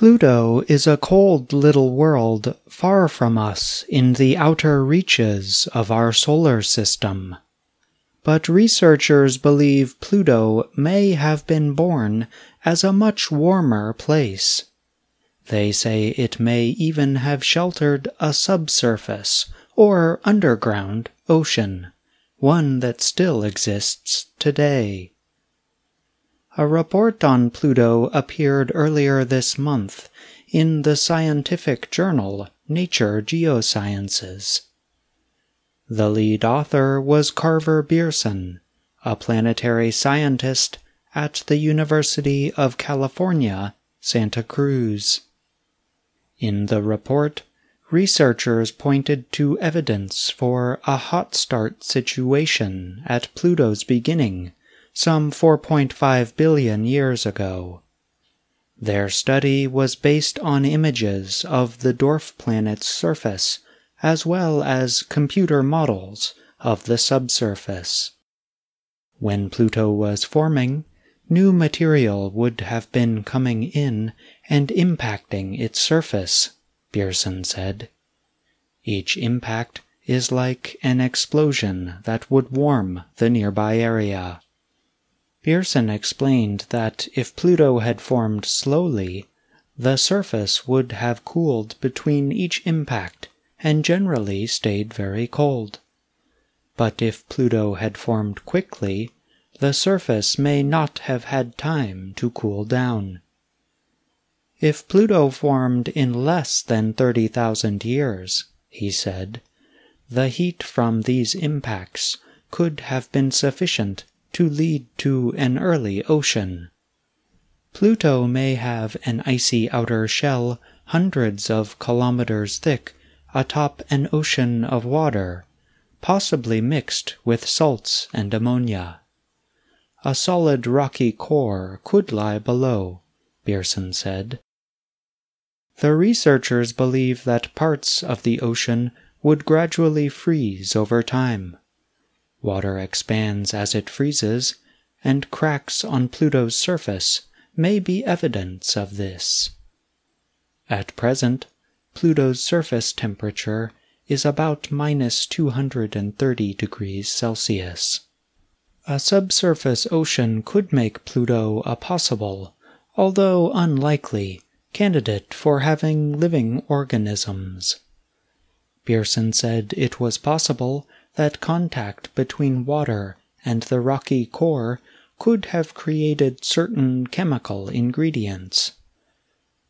Pluto is a cold little world far from us in the outer reaches of our solar system. But researchers believe Pluto may have been born as a much warmer place. They say it may even have sheltered a subsurface or underground ocean, one that still exists today. A report on Pluto appeared earlier this month in the scientific journal Nature Geosciences. The lead author was Carver Bierson, a planetary scientist at the University of California, Santa Cruz. In the report, researchers pointed to evidence for a hot start situation at Pluto's beginning some 4.5 billion years ago. Their study was based on images of the dwarf planet's surface as well as computer models of the subsurface. When Pluto was forming, new material would have been coming in and impacting its surface, Bierson said. Each impact is like an explosion that would warm the nearby area. Bierson explained that if Pluto had formed slowly, the surface would have cooled between each impact and generally stayed very cold. But if Pluto had formed quickly, the surface may not have had time to cool down. If Pluto formed in less than 30,000 years, he said, the heat from these impacts could have been sufficient to lead to an early ocean. Pluto may have an icy outer shell hundreds of kilometers thick atop an ocean of water, possibly mixed with salts and ammonia. A solid rocky core could lie below, Bierson said. The researchers believe that parts of the ocean would gradually freeze over time. Water expands as it freezes, and cracks on Pluto's surface may be evidence of this. At present, Pluto's surface temperature is about minus 230 degrees Celsius. A subsurface ocean could make Pluto a possible, although unlikely, candidate for having living organisms. Bierson said it was possible that contact between water and the rocky core could have created certain chemical ingredients.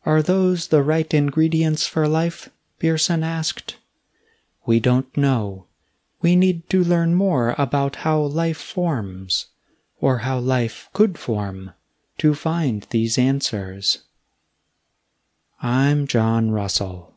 Are those the right ingredients for life? Bierson asked. We don't know. We need to learn more about how life forms, or how life could form, to find these answers. I'm John Russell.